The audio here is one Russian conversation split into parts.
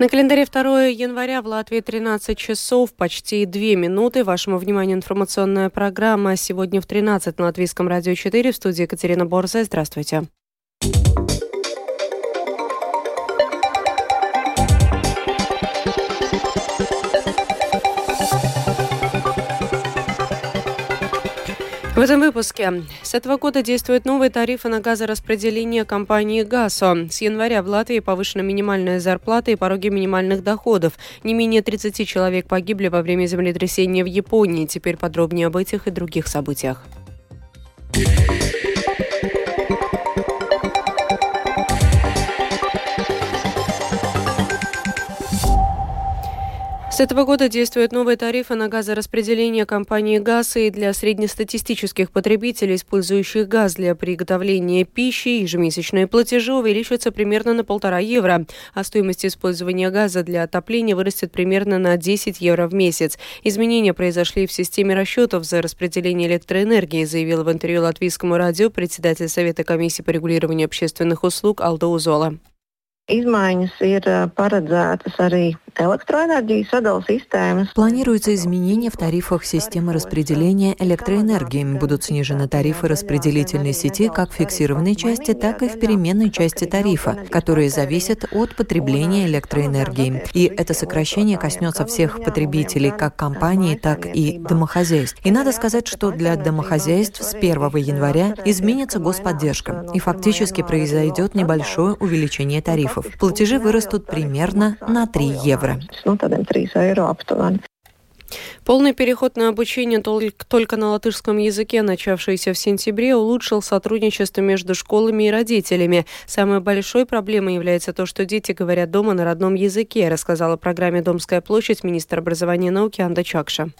На календаре 2 января в Латвии 13 часов, почти 2 минуты. Вашему вниманию информационная программа. Сегодня в 13 на Латвийском радио 4 в студии Екатерина Борза. Здравствуйте. В этом выпуске. С этого года действуют новые тарифы на газораспределение компании «Газо». С января в Латвии повышена минимальная зарплата и пороги минимальных доходов. Не менее 30 человек погибли во время землетрясения в Японии. Теперь подробнее об этих и других событиях. С этого года действуют новые тарифы на газораспределение компании «ГАЗ» и для среднестатистических потребителей, использующих газ для приготовления пищи, ежемесячные платежи увеличатся примерно на полтора евро, а стоимость использования газа для отопления вырастет примерно на 10 евро в месяц. Изменения произошли в системе расчетов за распределение электроэнергии, заявил в интервью латвийскому радио председатель Совета комиссии по регулированию общественных услуг Алда Узола. Izmaiņas ir paredzētas arī Планируются изменения в тарифах системы распределения электроэнергии. Будут снижены тарифы распределительной сети как в фиксированной части, так и в переменной части тарифа, которые зависят от потребления электроэнергии. И это сокращение коснется всех потребителей, как компаний, так и домохозяйств. И надо сказать, что для домохозяйств с 1 января изменится господдержка, и фактически произойдет небольшое увеличение тарифов. Платежи вырастут примерно на 3 евро евро. Полный переход на обучение только на латышском языке, начавшийся в сентябре, улучшил сотрудничество между школами и родителями. Самой большой проблемой является то, что дети говорят дома на родном языке, рассказала программе «Домская площадь» министр образования и науки Анда Чакша.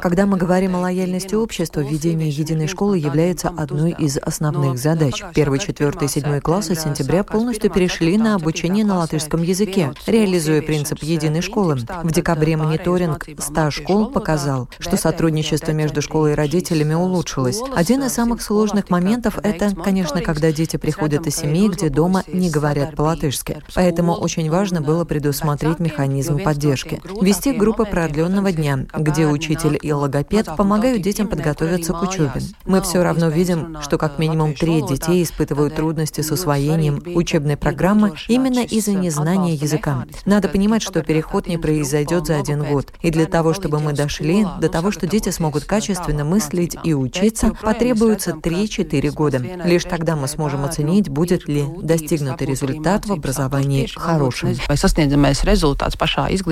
Когда мы говорим о лояльности общества, введение единой школы является одной из основных задач. Первый, четвертый и седьмой классы сентября полностью перешли на обучение на латышском языке, реализуя принцип единой школы. В декабре мониторинг 100 школ показал, что сотрудничество между школой и родителями улучшилось. Один из самых сложных моментов – это, конечно, когда дети приходят из семей, где дома не говорят по-латышски. Поэтому очень важно было предусмотреть механизм поддержки поддержки. Вести группы продленного дня, где учитель и логопед помогают детям подготовиться к учебе. Мы все равно видим, что как минимум треть детей испытывают трудности с усвоением учебной программы именно из-за незнания языка. Надо понимать, что переход не произойдет за один год. И для того, чтобы мы дошли до того, что дети смогут качественно мыслить и учиться, потребуется 3-4 года. Лишь тогда мы сможем оценить, будет ли достигнутый результат в образовании хорошим izglītībā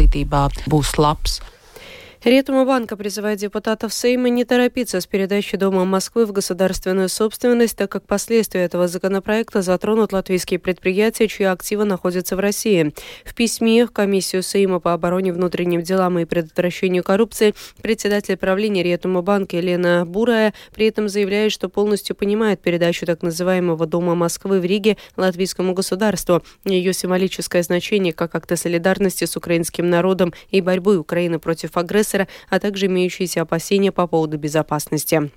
būs labs. Ретума банка призывает депутатов Сейма не торопиться с передачей Дома Москвы в государственную собственность, так как последствия этого законопроекта затронут латвийские предприятия, чьи активы находятся в России. В письме в комиссию Сейма по обороне внутренним делам и предотвращению коррупции председатель правления Ретума банка Елена Бурая при этом заявляет, что полностью понимает передачу так называемого Дома Москвы в Риге латвийскому государству, ее символическое значение как акта солидарности с украинским народом и борьбы Украины против агрессии агрессора, а также имеющиеся опасения по поводу безопасности.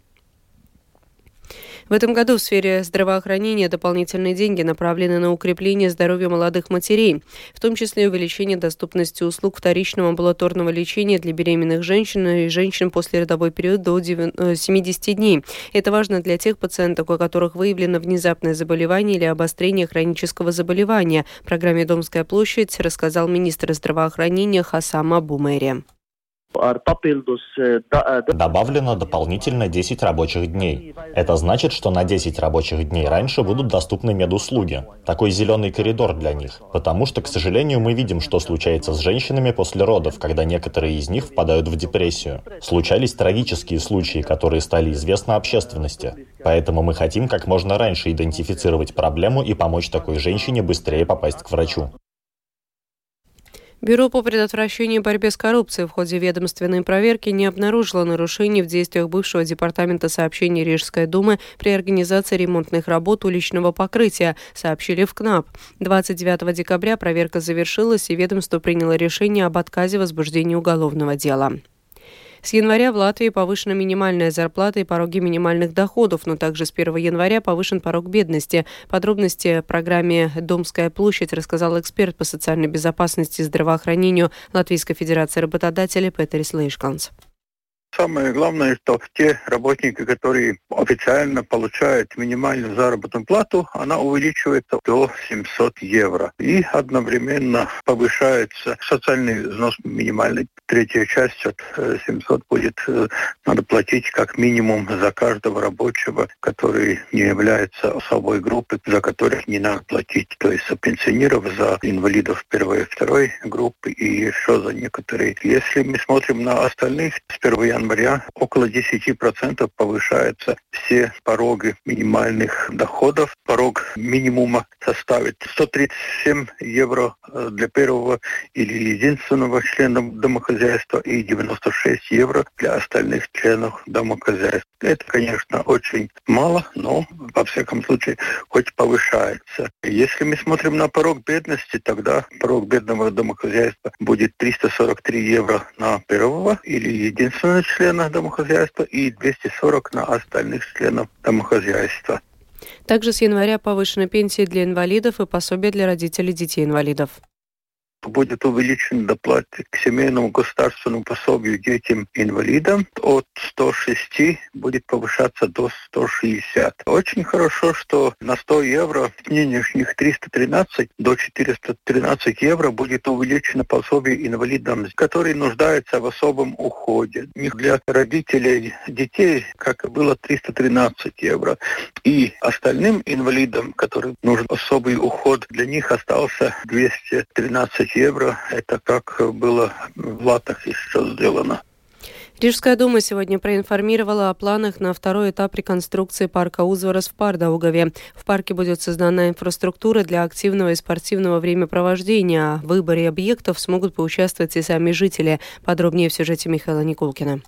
В этом году в сфере здравоохранения дополнительные деньги направлены на укрепление здоровья молодых матерей, в том числе увеличение доступности услуг вторичного амбулаторного лечения для беременных женщин и женщин после родовой период до 70 э, дней. Это важно для тех пациентов, у которых выявлено внезапное заболевание или обострение хронического заболевания. В программе «Домская площадь» рассказал министр здравоохранения Хасама Бумери. Э, э, Добавлено дополнительно 10 рабочих дней. Это значит, что на 10 рабочих дней раньше будут доступны медуслуги. Такой зеленый коридор для них. Потому что, к сожалению, мы видим, что случается с женщинами после родов, когда некоторые из них впадают в депрессию. Случались трагические случаи, которые стали известны общественности. Поэтому мы хотим как можно раньше идентифицировать проблему и помочь такой женщине быстрее попасть к врачу. Бюро по предотвращению и борьбе с коррупцией в ходе ведомственной проверки не обнаружило нарушений в действиях бывшего департамента сообщений Рижской думы при организации ремонтных работ уличного покрытия, сообщили в КНАП. 29 декабря проверка завершилась, и ведомство приняло решение об отказе возбуждения уголовного дела. С января в Латвии повышена минимальная зарплата и пороги минимальных доходов, но также с 1 января повышен порог бедности. Подробности о программе «Домская площадь» рассказал эксперт по социальной безопасности и здравоохранению Латвийской Федерации работодателей Петерис Лейшканс. Самое главное, что те работники, которые официально получают минимальную заработную плату, она увеличивается до 700 евро. И одновременно повышается социальный взнос минимальный. Третья часть от 700 э, будет э, надо платить как минимум за каждого рабочего, который не является особой группой, за которых не надо платить. То есть за пенсионеров, за инвалидов первой и второй группы и еще за некоторые. Если мы смотрим на остальных, с 1 января около 10% повышаются все пороги минимальных доходов. Порог минимума составит 137 евро э, для первого или единственного члена домохозяйства и 96 евро для остальных членов домохозяйства. Это, конечно, очень мало, но, во всяком случае, хоть повышается. Если мы смотрим на порог бедности, тогда порог бедного домохозяйства будет 343 евро на первого или единственного члена домохозяйства и 240 на остальных членов домохозяйства. Также с января повышены пенсии для инвалидов и пособия для родителей детей-инвалидов будет увеличен доплаты к семейному государственному пособию детям-инвалидам от 106 будет повышаться до 160. Очень хорошо, что на 100 евро с нынешних 313 до 413 евро будет увеличено пособие инвалидам, которые нуждаются в особом уходе. Них для родителей детей, как было 313 евро. И остальным инвалидам, которым нужен особый уход, для них остался 213 тысяч евро. Это как было в латах еще сделано. Рижская дума сегодня проинформировала о планах на второй этап реконструкции парка Узварас в Пардаугаве. В парке будет создана инфраструктура для активного и спортивного времяпровождения. В выборе объектов смогут поучаствовать и сами жители. Подробнее в сюжете Михаила Никулкина.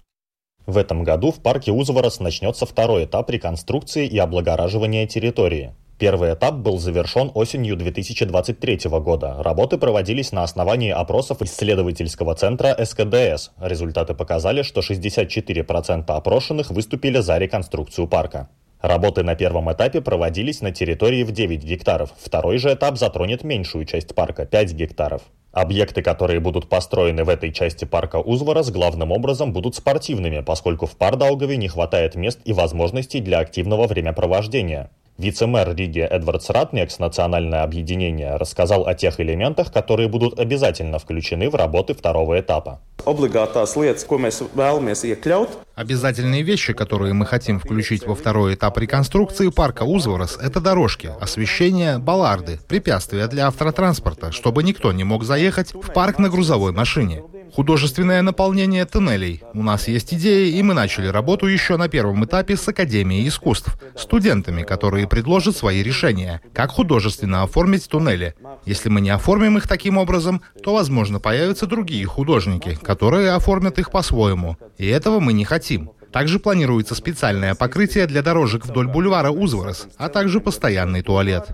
В этом году в парке Узварас начнется второй этап реконструкции и облагораживания территории. Первый этап был завершен осенью 2023 года. Работы проводились на основании опросов исследовательского центра СКДС. Результаты показали, что 64% опрошенных выступили за реконструкцию парка. Работы на первом этапе проводились на территории в 9 гектаров. Второй же этап затронет меньшую часть парка – 5 гектаров. Объекты, которые будут построены в этой части парка Узвара, с главным образом будут спортивными, поскольку в Пардаугове не хватает мест и возможностей для активного времяпровождения. Вице-мэр Риги Эдвардс Ратнекс «Национальное объединение» рассказал о тех элементах, которые будут обязательно включены в работы второго этапа. Обязательные вещи, которые мы хотим включить во второй этап реконструкции парка Узварас, это дорожки, освещение, балларды, препятствия для автотранспорта, чтобы никто не мог заехать в парк на грузовой машине. Художественное наполнение туннелей. У нас есть идеи, и мы начали работу еще на первом этапе с Академией искусств, студентами, которые предложат свои решения, как художественно оформить туннели. Если мы не оформим их таким образом, то, возможно, появятся другие художники, которые оформят их по-своему. И этого мы не хотим. Также планируется специальное покрытие для дорожек вдоль бульвара Узварас, а также постоянный туалет.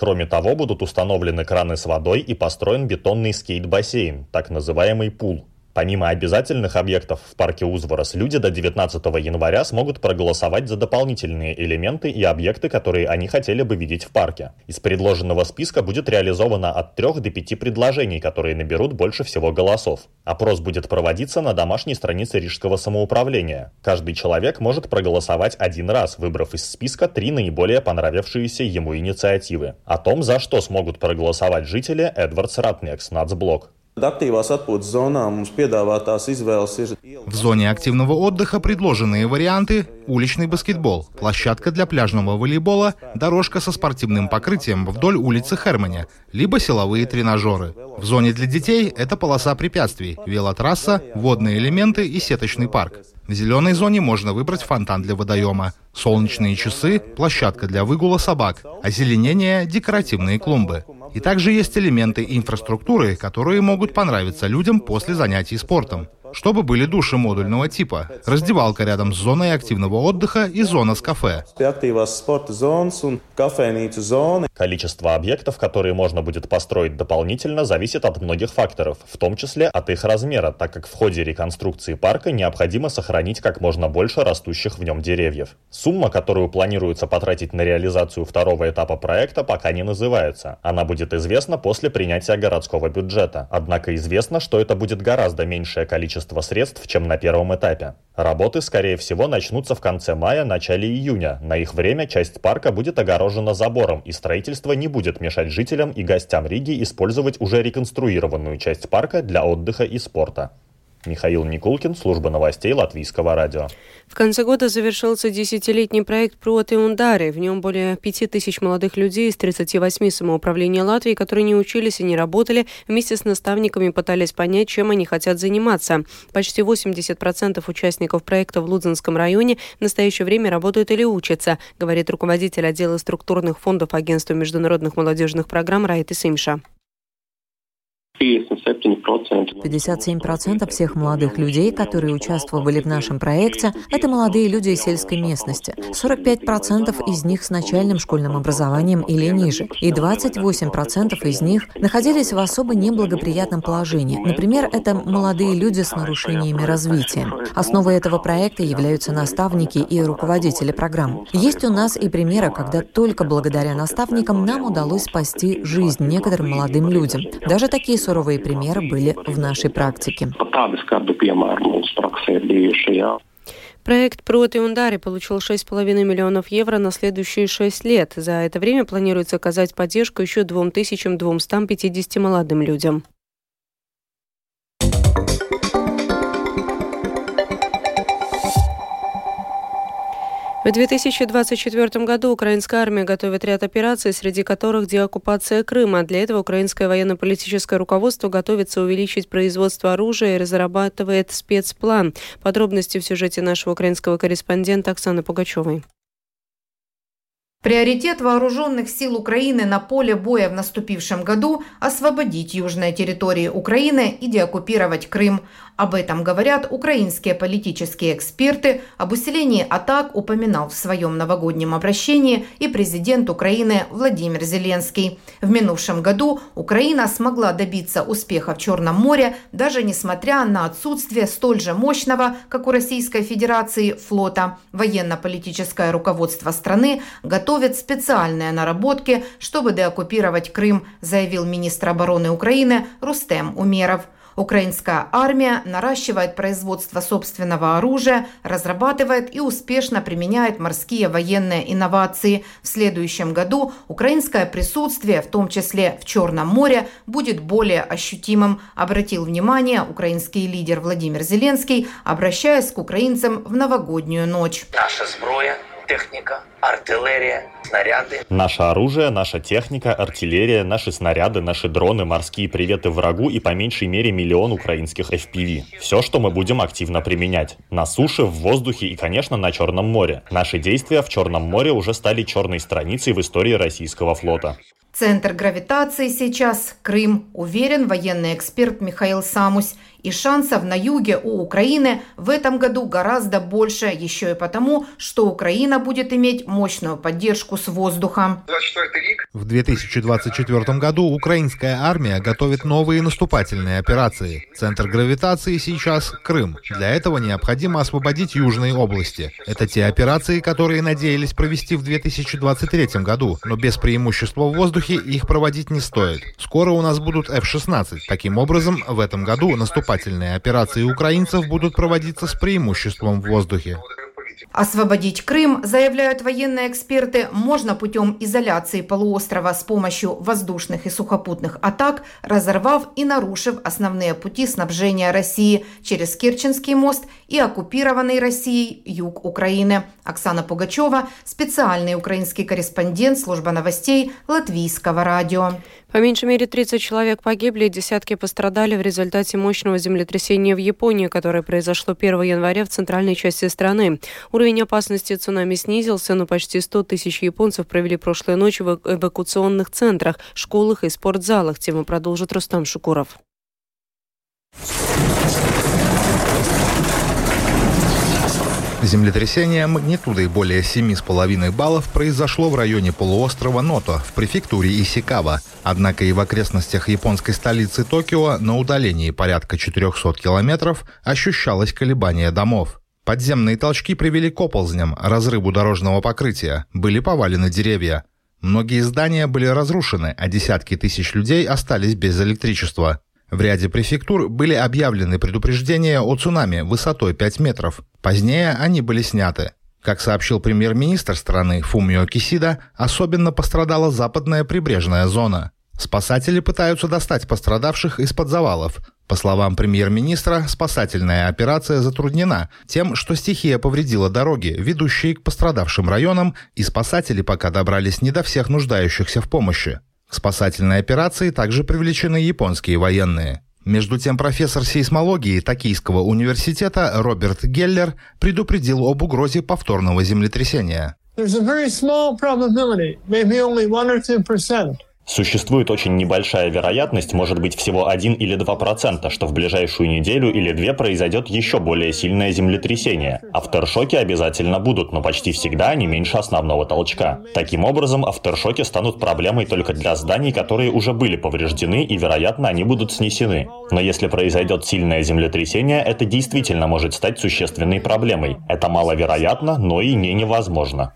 Кроме того, будут установлены краны с водой и построен бетонный скейт-бассейн, так называемый пул. Помимо обязательных объектов в парке Узварас, люди до 19 января смогут проголосовать за дополнительные элементы и объекты, которые они хотели бы видеть в парке. Из предложенного списка будет реализовано от 3 до 5 предложений, которые наберут больше всего голосов. Опрос будет проводиться на домашней странице Рижского самоуправления. Каждый человек может проголосовать один раз, выбрав из списка три наиболее понравившиеся ему инициативы. О том, за что смогут проголосовать жители, Эдвардс Ратнекс, Нацблок. В зоне активного отдыха предложенные варианты – уличный баскетбол, площадка для пляжного волейбола, дорожка со спортивным покрытием вдоль улицы Херманя, либо силовые тренажеры. В зоне для детей – это полоса препятствий, велотрасса, водные элементы и сеточный парк. В зеленой зоне можно выбрать фонтан для водоема, солнечные часы, площадка для выгула собак, озеленение, декоративные клумбы. И также есть элементы инфраструктуры, которые могут понравиться людям после занятий спортом. Чтобы были души модульного типа, раздевалка рядом с зоной активного отдыха и зона с кафе. Количество объектов, которые можно будет построить дополнительно, зависит от многих факторов, в том числе от их размера, так как в ходе реконструкции парка необходимо сохранить как можно больше растущих в нем деревьев. Сумма, которую планируется потратить на реализацию второго этапа проекта, пока не называется. Она будет известна после принятия городского бюджета. Однако известно, что это будет гораздо меньшее количество средств, чем на первом этапе. Работы, скорее всего, начнутся в конце мая, начале июня. На их время часть парка будет огорожена забором, и строительство не будет мешать жителям и гостям Риги использовать уже реконструированную часть парка для отдыха и спорта. Михаил Никулкин, служба новостей Латвийского радио. В конце года завершился десятилетний проект «Проты Ундари». В нем более пяти тысяч молодых людей из 38 самоуправлений Латвии, которые не учились и не работали, вместе с наставниками пытались понять, чем они хотят заниматься. Почти 80% участников проекта в Лудзенском районе в настоящее время работают или учатся, говорит руководитель отдела структурных фондов Агентства международных молодежных программ Райты Симша. 57% всех молодых людей, которые участвовали в нашем проекте, это молодые люди из сельской местности. 45% из них с начальным школьным образованием или ниже. И 28% из них находились в особо неблагоприятном положении. Например, это молодые люди с нарушениями развития. Основой этого проекта являются наставники и руководители программ. Есть у нас и примеры, когда только благодаря наставникам нам удалось спасти жизнь некоторым молодым людям. Даже такие суровые примеры были в нашей практике. Проект «Проти Ундари» получил 6,5 миллионов евро на следующие 6 лет. За это время планируется оказать поддержку еще 2250 молодым людям. В 2024 году украинская армия готовит ряд операций, среди которых деоккупация Крыма. Для этого украинское военно-политическое руководство готовится увеличить производство оружия и разрабатывает спецплан. Подробности в сюжете нашего украинского корреспондента Оксаны Пугачевой. Приоритет вооруженных сил Украины на поле боя в наступившем году – освободить южные территории Украины и деоккупировать Крым. Об этом говорят украинские политические эксперты. Об усилении атак упоминал в своем новогоднем обращении и президент Украины Владимир Зеленский. В минувшем году Украина смогла добиться успеха в Черном море, даже несмотря на отсутствие столь же мощного, как у Российской Федерации, флота. Военно-политическое руководство страны готовит специальные наработки, чтобы деоккупировать Крым, заявил министр обороны Украины Рустем Умеров. Украинская армия наращивает производство собственного оружия, разрабатывает и успешно применяет морские военные инновации. В следующем году украинское присутствие, в том числе в Черном море, будет более ощутимым, обратил внимание украинский лидер Владимир Зеленский, обращаясь к украинцам в новогоднюю ночь. Наша сброя техника, артиллерия, снаряды. Наше оружие, наша техника, артиллерия, наши снаряды, наши дроны, морские приветы врагу и по меньшей мере миллион украинских FPV. Все, что мы будем активно применять. На суше, в воздухе и, конечно, на Черном море. Наши действия в Черном море уже стали черной страницей в истории российского флота. Центр гравитации сейчас Крым, уверен военный эксперт Михаил Самусь. И шансов на юге у Украины в этом году гораздо больше, еще и потому, что Украина будет иметь мощную поддержку с воздуха. В 2024 году украинская армия готовит новые наступательные операции. Центр гравитации сейчас Крым. Для этого необходимо освободить южные области. Это те операции, которые надеялись провести в 2023 году, но без преимущества в воздухе их проводить не стоит. Скоро у нас будут F-16. Таким образом, в этом году наступательные наступательные операции украинцев будут проводиться с преимуществом в воздухе. Освободить Крым, заявляют военные эксперты, можно путем изоляции полуострова с помощью воздушных и сухопутных атак, разорвав и нарушив основные пути снабжения России через Керченский мост и оккупированный Россией юг Украины. Оксана Пугачева, специальный украинский корреспондент служба новостей Латвийского радио. По меньшей мере 30 человек погибли, десятки пострадали в результате мощного землетрясения в Японии, которое произошло 1 января в центральной части страны. Уровень опасности цунами снизился, но почти 100 тысяч японцев провели прошлую ночь в эвакуационных центрах, школах и спортзалах. Тему продолжит Рустам Шукуров. Землетрясение магнитудой более 7,5 баллов произошло в районе полуострова Ното в префектуре Исикава. Однако и в окрестностях японской столицы Токио на удалении порядка 400 километров ощущалось колебание домов. Подземные толчки привели к оползням, разрыву дорожного покрытия, были повалены деревья. Многие здания были разрушены, а десятки тысяч людей остались без электричества. В ряде префектур были объявлены предупреждения о цунами высотой 5 метров. Позднее они были сняты. Как сообщил премьер-министр страны Фумио Кисида, особенно пострадала западная прибрежная зона. Спасатели пытаются достать пострадавших из-под завалов. По словам премьер-министра, спасательная операция затруднена тем, что стихия повредила дороги, ведущие к пострадавшим районам, и спасатели пока добрались не до всех нуждающихся в помощи. К спасательной операции также привлечены японские военные. Между тем, профессор сейсмологии Токийского университета Роберт Геллер предупредил об угрозе повторного землетрясения. There's a very small probability, maybe only 1 or 2%, Существует очень небольшая вероятность, может быть всего 1 или 2%, что в ближайшую неделю или две произойдет еще более сильное землетрясение. Авторшоки обязательно будут, но почти всегда они меньше основного толчка. Таким образом, авторшоки станут проблемой только для зданий, которые уже были повреждены и, вероятно, они будут снесены. Но если произойдет сильное землетрясение, это действительно может стать существенной проблемой. Это маловероятно, но и не невозможно.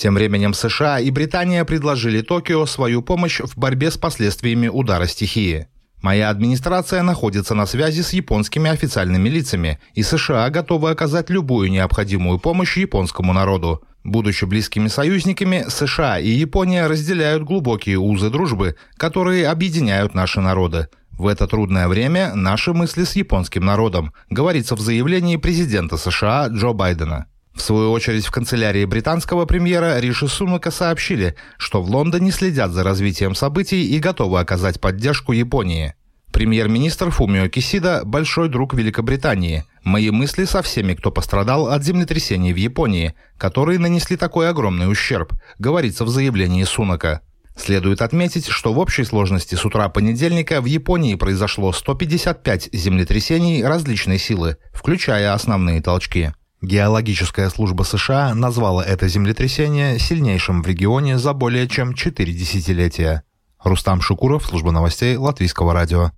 Тем временем США и Британия предложили Токио свою помощь в борьбе с последствиями удара стихии. Моя администрация находится на связи с японскими официальными лицами, и США готовы оказать любую необходимую помощь японскому народу. Будучи близкими союзниками, США и Япония разделяют глубокие узы дружбы, которые объединяют наши народы. В это трудное время наши мысли с японским народом, говорится в заявлении президента США Джо Байдена. В свою очередь в канцелярии британского премьера Риши Сумака сообщили, что в Лондоне следят за развитием событий и готовы оказать поддержку Японии. Премьер-министр Фумио Кисида – большой друг Великобритании. Мои мысли со всеми, кто пострадал от землетрясений в Японии, которые нанесли такой огромный ущерб, говорится в заявлении Сунака. Следует отметить, что в общей сложности с утра понедельника в Японии произошло 155 землетрясений различной силы, включая основные толчки. Геологическая служба США назвала это землетрясение сильнейшим в регионе за более чем 4 десятилетия. Рустам Шукуров, служба новостей Латвийского радио.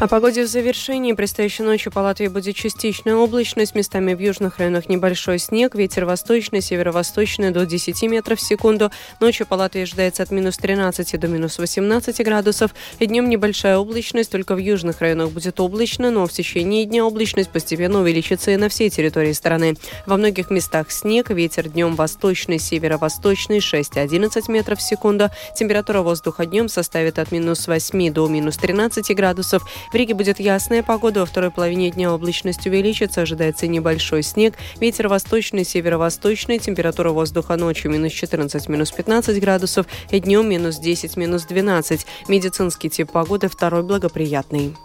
О погоде в завершении. Предстоящей ночью по Латвии будет частичная облачность. Местами в южных районах небольшой снег. Ветер восточный, северо-восточный до 10 метров в секунду. Ночью по Латвии ожидается от минус 13 до минус 18 градусов. И днем небольшая облачность. Только в южных районах будет облачно, но в течение дня облачность постепенно увеличится и на всей территории страны. Во многих местах снег. Ветер днем восточный, северо-восточный 6-11 метров в секунду. Температура воздуха днем составит от минус 8 до минус 13 градусов. В Риге будет ясная погода. Во второй половине дня облачность увеличится. Ожидается небольшой снег. Ветер восточный, северо-восточный. Температура воздуха ночью минус 14, минус 15 градусов. И днем минус 10, минус 12. Медицинский тип погоды второй благоприятный.